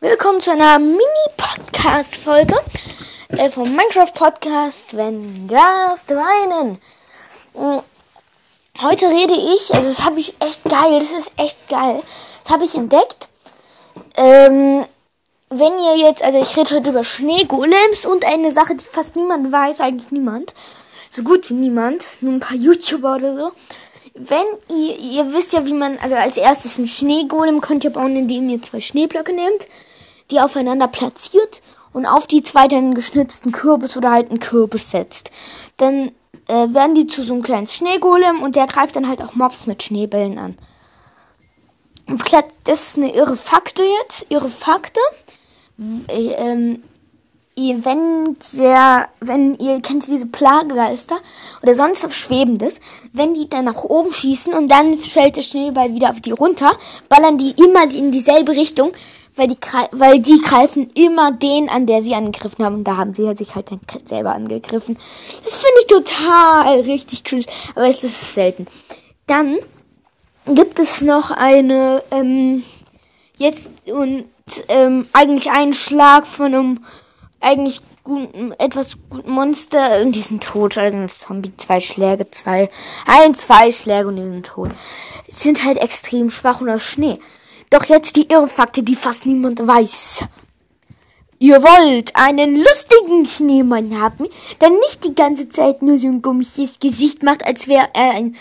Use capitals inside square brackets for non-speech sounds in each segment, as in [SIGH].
Willkommen zu einer Mini-Podcast-Folge äh, vom Minecraft-Podcast, wenn Gast weinen. Mm, Heute rede ich, also das habe ich echt geil, das ist echt geil. Das habe ich entdeckt. Ähm, wenn ihr jetzt, also ich rede heute über Schneegolems und eine Sache, die fast niemand weiß, eigentlich niemand. So gut wie niemand, nur ein paar YouTuber oder so. Wenn ihr, ihr wisst ja, wie man, also als erstes ein Schneegolem könnt ihr bauen, indem ihr zwei Schneeblöcke nehmt, die aufeinander platziert und auf die zweite einen geschnitzten Kürbis oder halt einen Kürbis setzt. Dann äh, werden die zu so einem kleinen Schneegolem und der greift dann halt auch Mobs mit Schneebällen an. Das ist eine irre Fakte jetzt, irre Fakte. Äh, Ähm, wenn der, wenn ihr kennt ihr diese Plagegeister oder sonst was Schwebendes, wenn die dann nach oben schießen und dann fällt der Schneeball wieder auf die runter, ballern die immer in dieselbe Richtung, weil die, weil die greifen immer den an, der sie angegriffen haben. Und da haben sie sich halt dann selber angegriffen. Das finde ich total richtig cringe, aber es ist selten. Dann gibt es noch eine, ähm, jetzt und ähm, eigentlich einen Schlag von einem eigentlich guten, etwas guten Monster und die sind tot. Also ein Zombie, zwei Schläge, zwei, ein, zwei Schläge und die sind tot. Sind halt extrem schwach und Schnee. Doch jetzt die Irrfakte, die fast niemand weiß. Ihr wollt einen lustigen Schneemann haben, der nicht die ganze Zeit nur so ein komisches Gesicht macht, als wäre er ein.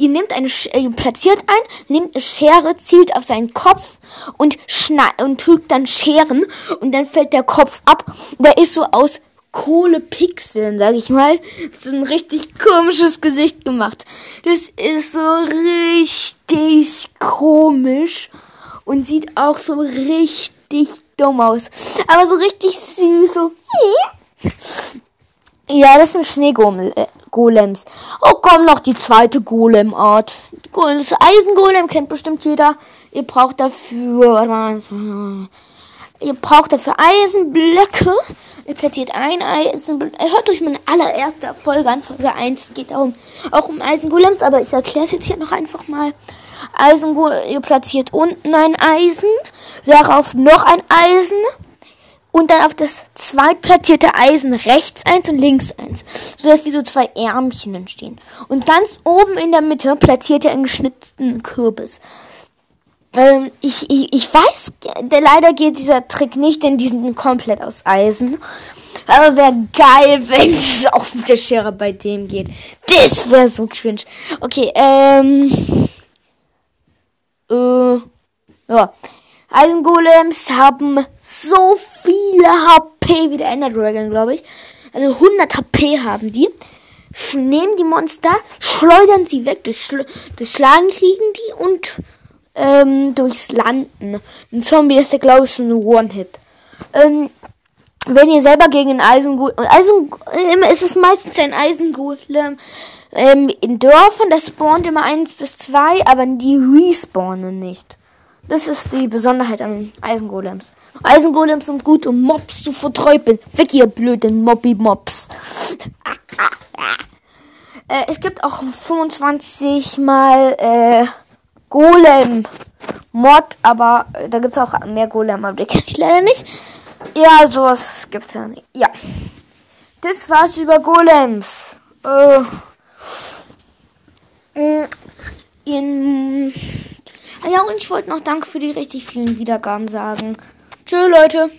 Ihr nehmt eine, Sch äh, platziert ein, nehmt eine Schere, zielt auf seinen Kopf und schneid und drückt dann Scheren und dann fällt der Kopf ab. Der ist so aus Kohlepixeln, sag ich mal, so ein richtig komisches Gesicht gemacht. Das ist so richtig komisch und sieht auch so richtig dumm aus. Aber so richtig süß, so. [LAUGHS] Ja, das sind Schneegolems. Oh, komm, noch die zweite Golemart. Das Eisengolem kennt bestimmt jeder. Ihr braucht dafür, ihr braucht dafür Eisenblöcke. Ihr platziert ein Eisenblock. Hört euch meine allererste Folge an, Folge 1. Es geht darum, auch um Eisengolems, aber ich erkläre es jetzt hier noch einfach mal. Eisengolem, ihr platziert unten ein Eisen, darauf noch ein Eisen und dann auf das zweitplatzierte Eisen rechts eins und links eins, sodass wie so zwei Ärmchen entstehen. Und ganz oben in der Mitte platziert ihr einen geschnitzten Kürbis. Ähm, ich, ich, ich weiß, der, leider geht dieser Trick nicht, denn die sind komplett aus Eisen. Aber wäre geil, [LAUGHS] wenn es auch mit der Schere bei dem geht. Das wäre so cringe. Okay, ähm. Äh, ja. Eisengolems haben so viele HP wie der Ender Dragon, glaube ich. Also 100 HP haben die. Nehmen die Monster, schleudern sie weg. Durch, Schl durch Schlagen kriegen die und ähm, durchs Landen. Ein Zombie ist der, glaube ich, schon ein One-Hit. Ähm, wenn ihr selber gegen einen Eisengolem, Eisen, ist es meistens ein Eisengolem ähm, in Dörfern, das spawnt immer eins bis zwei, aber die respawnen nicht. Das ist die Besonderheit an Eisengolems. Eisengolems sind gut, um Mobs zu verträufeln. Weg, ihr blöden Mobby-Mobs. äh, es gibt auch 25 mal äh, Golem-Mod, aber äh, da gibt es auch mehr Golem, aber die kenne ich leider nicht. Ja, sowas gibt's ja nicht. Ja. Das war's über Golems. Äh, mh, in, ah ja, und ich wollte noch Danke für die richtig vielen Wiedergaben sagen. Tschö, Leute.